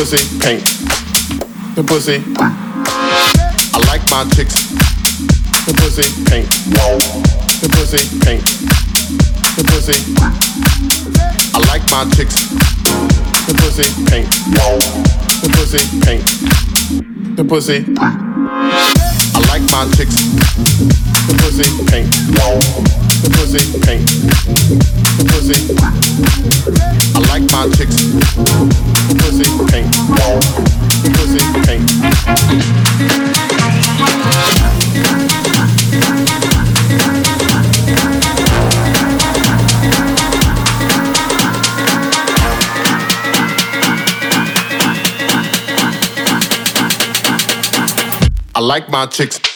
pussy pink. The pussy. I like my chicks. The pussy pink. The pussy pink. The pussy. I like my chicks. The pussy pink. The pussy pink. The pussy. I like my chicks. The pussy pink. The pussy pink pussy. I like my chicks, pussy pussy. I like my chicks.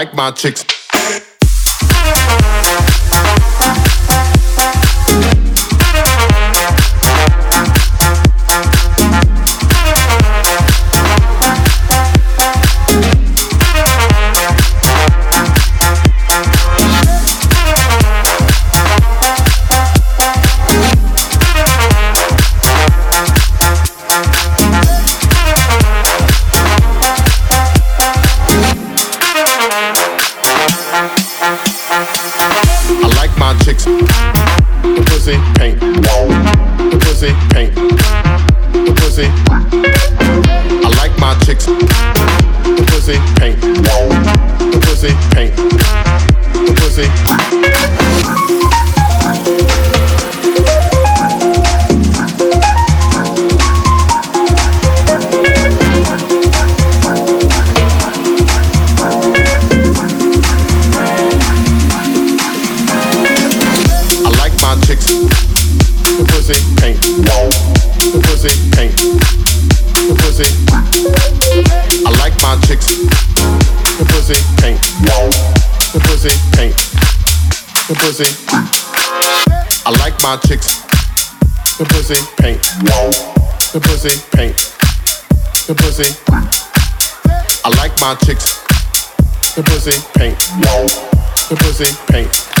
like my chicks pink. The pussy paint. The pussy. I like my chicks. The pussy paint, The pussy paint, The pussy. My chicks. The pussy paint. The pussy paint. The pussy. I like my chicks. The pussy paint. The pussy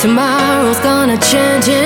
paint. I'm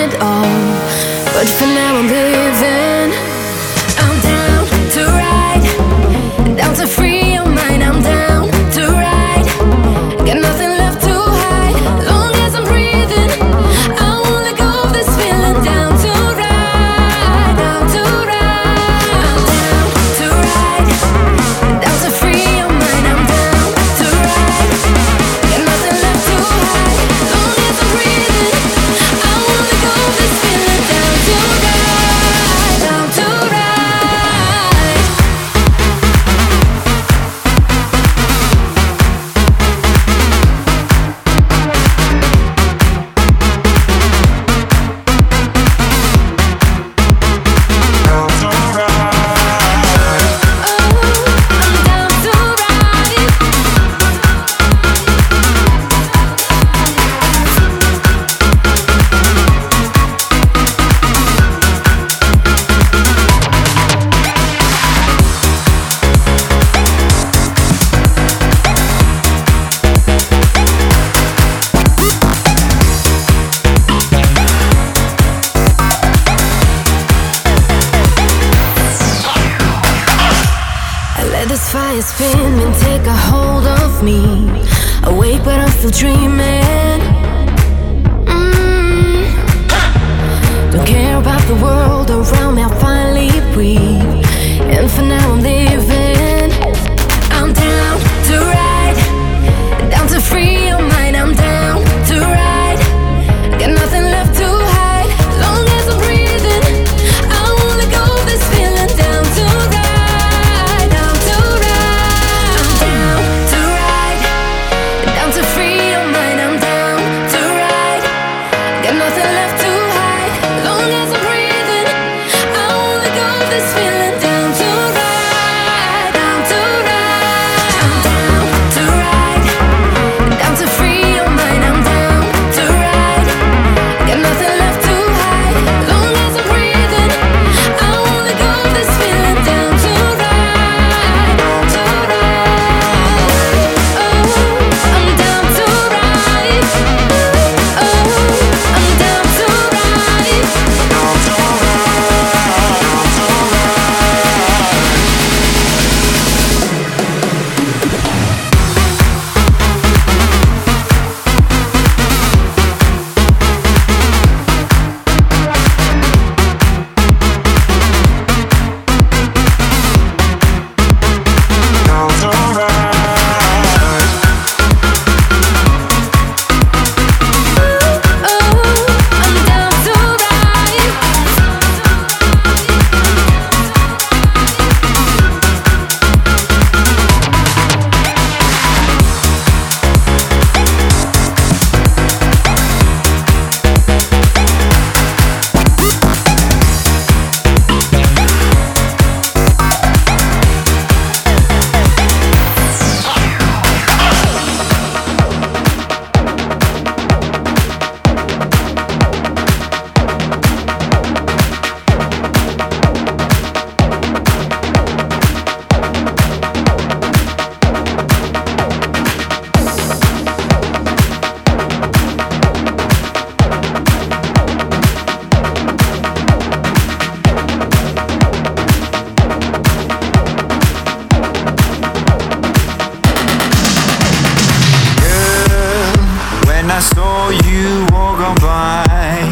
I saw you walk on by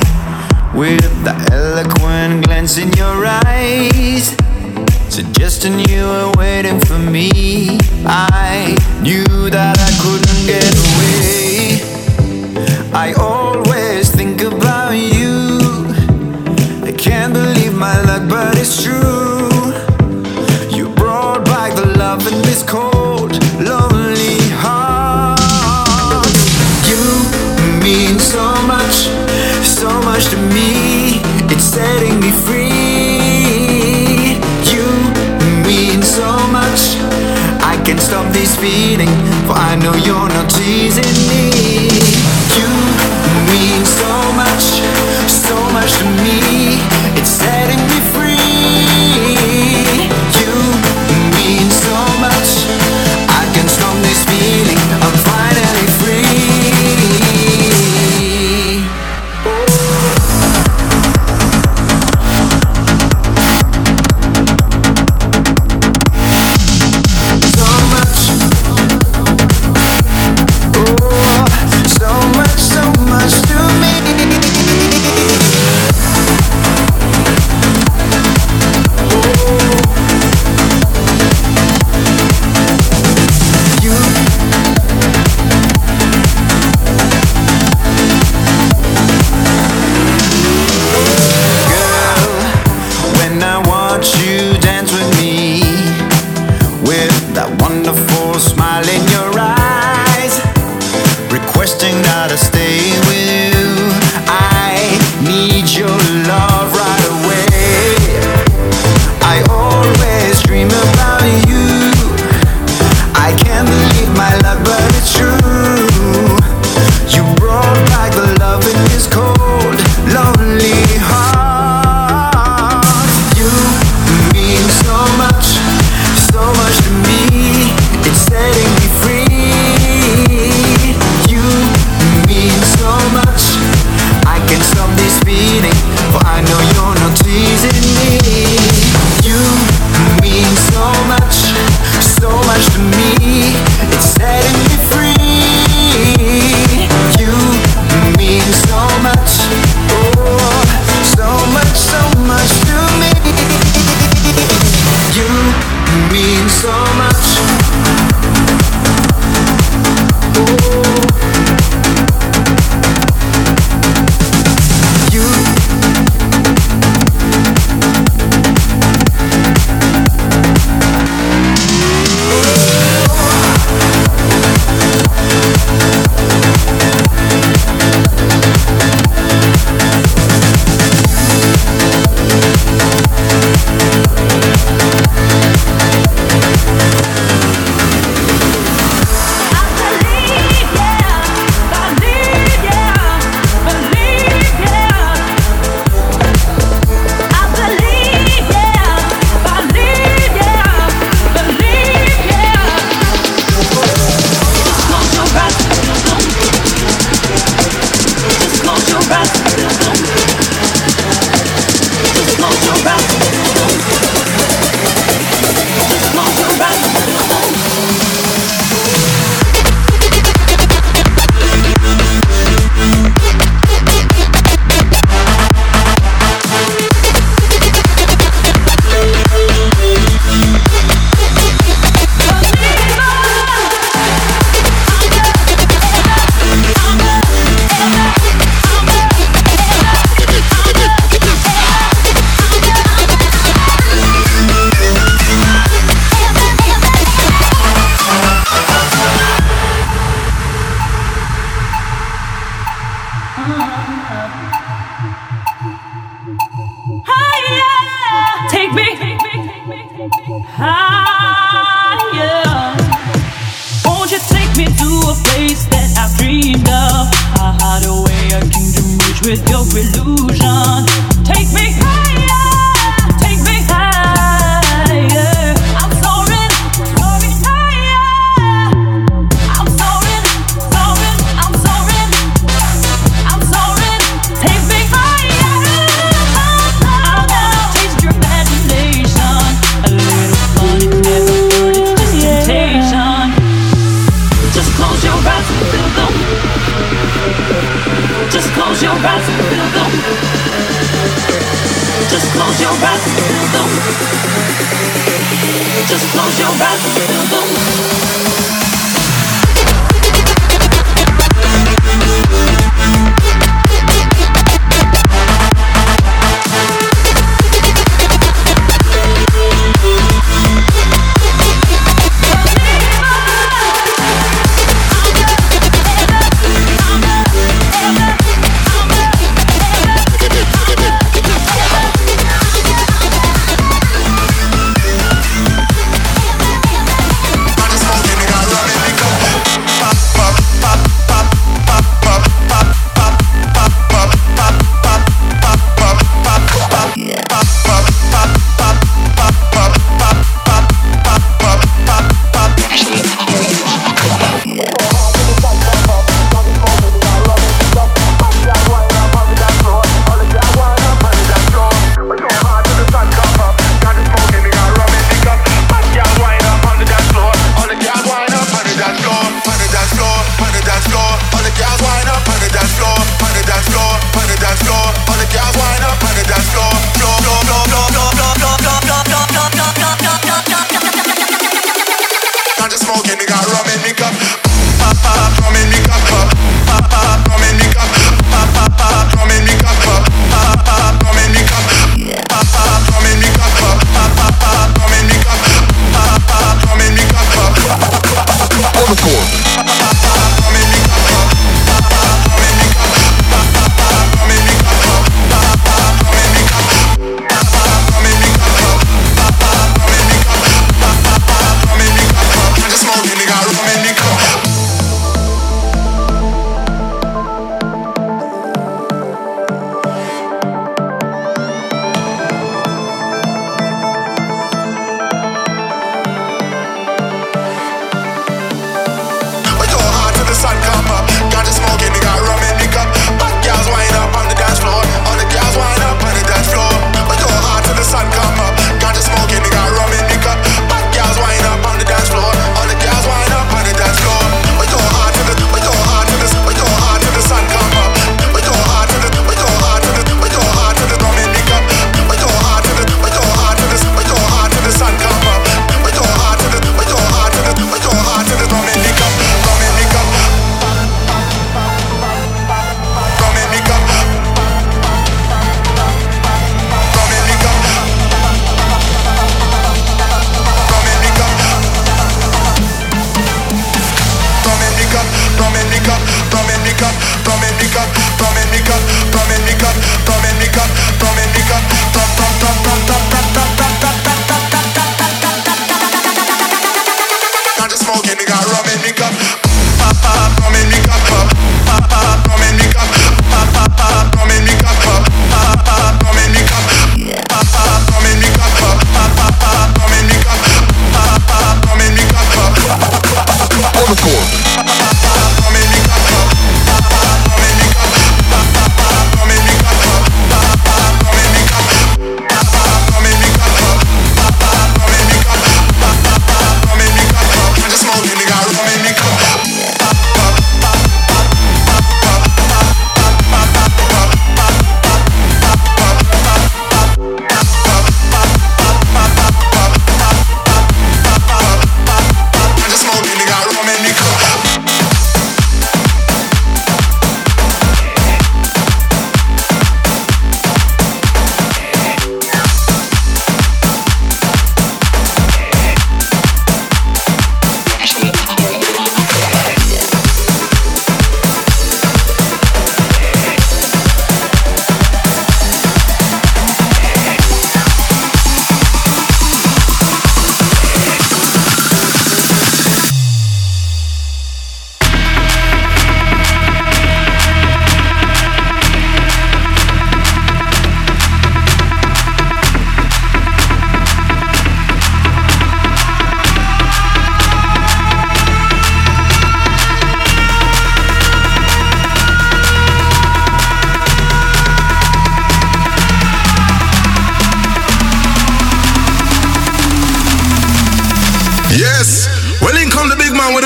with the eloquent glance in your eyes, suggesting you were waiting for me. I knew that I couldn't get away. I always stop this feeling, for I know you're not teasing me.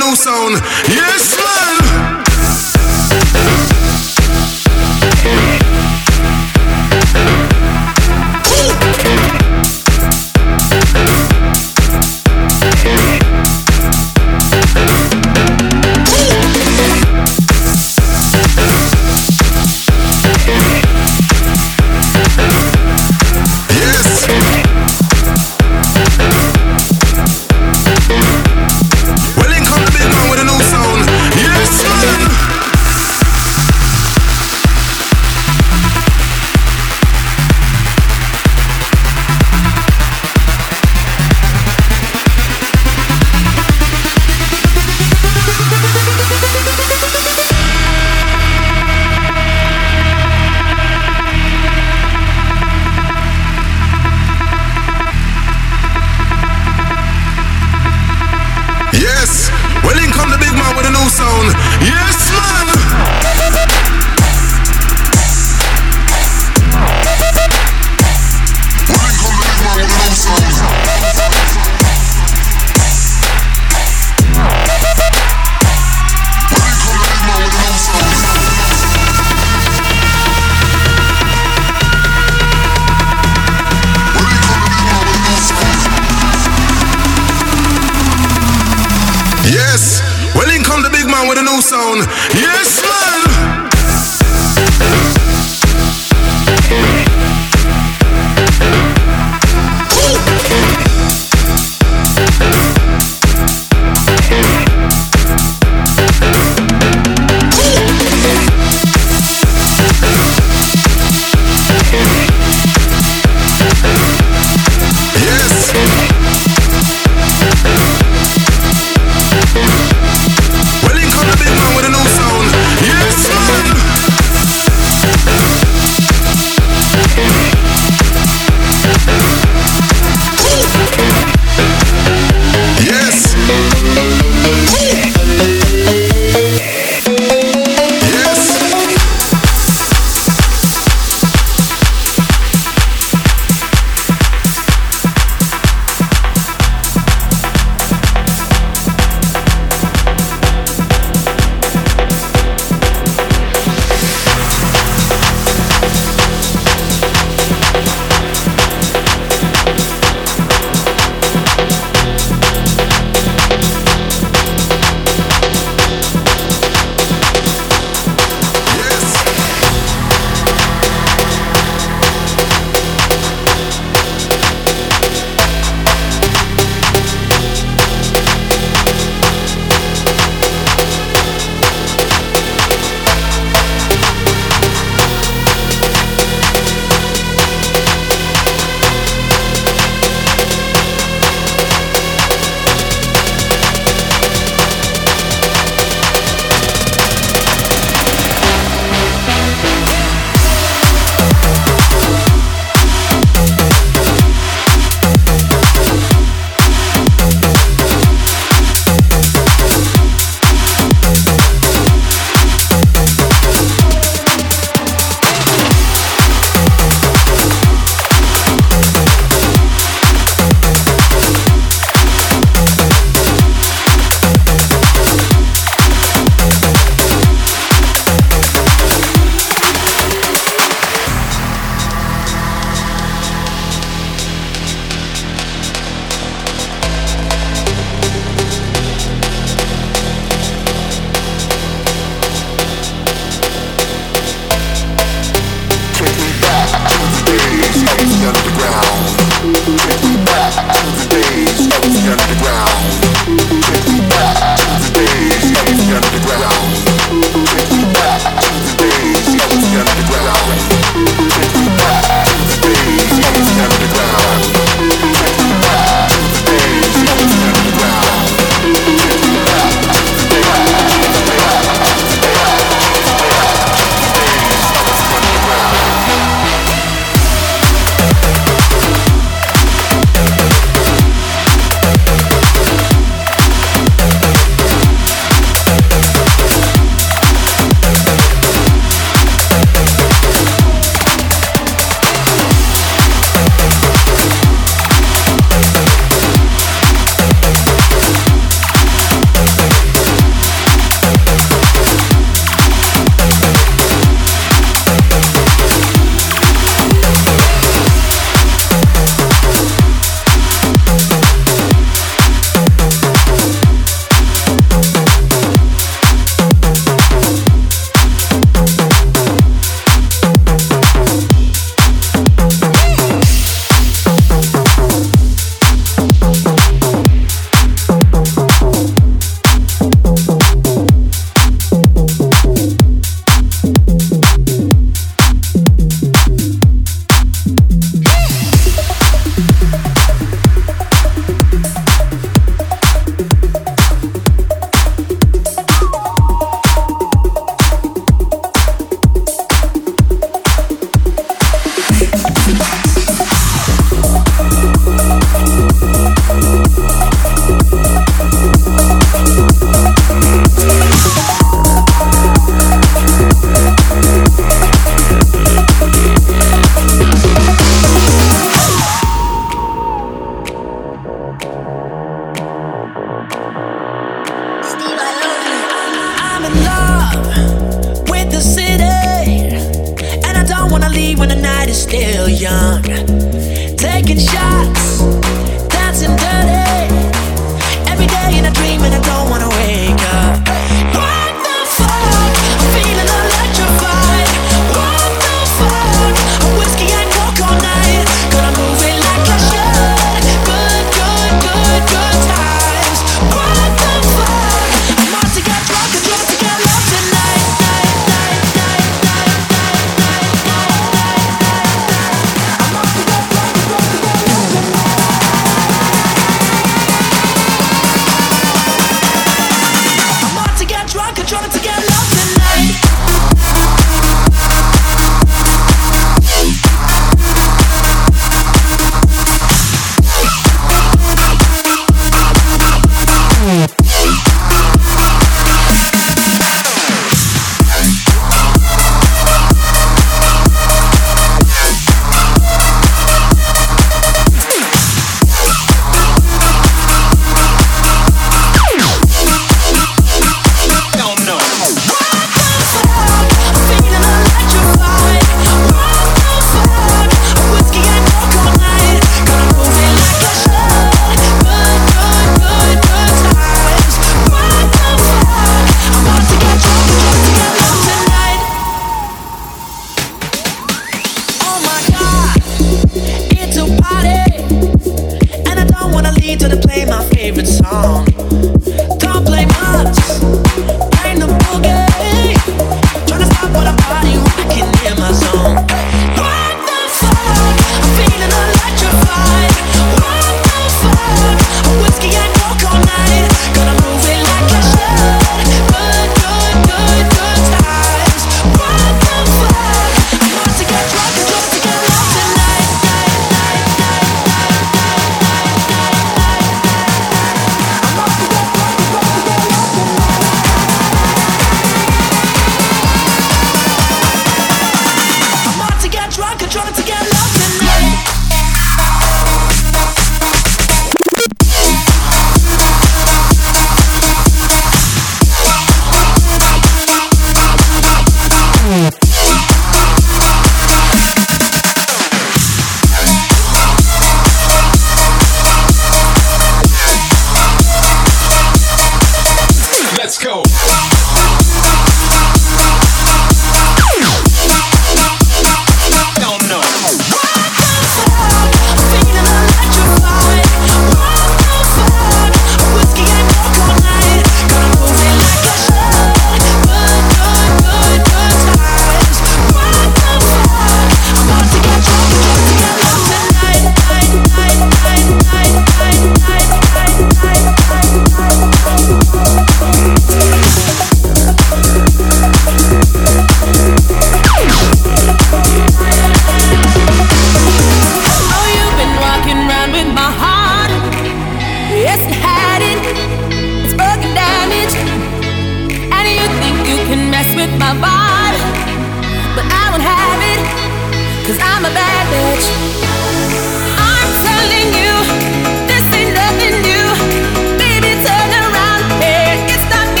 Ooh.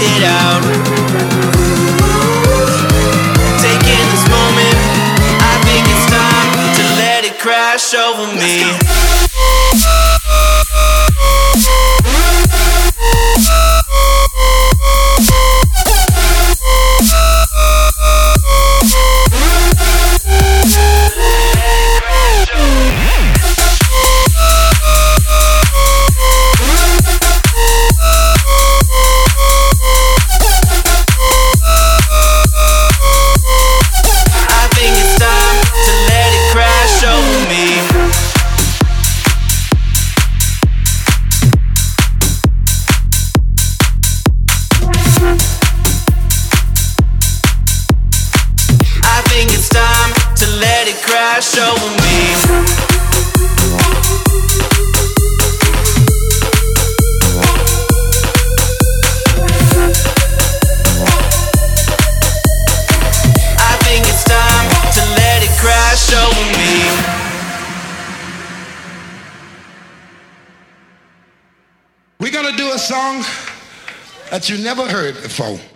We're going to do a song that you never heard faw.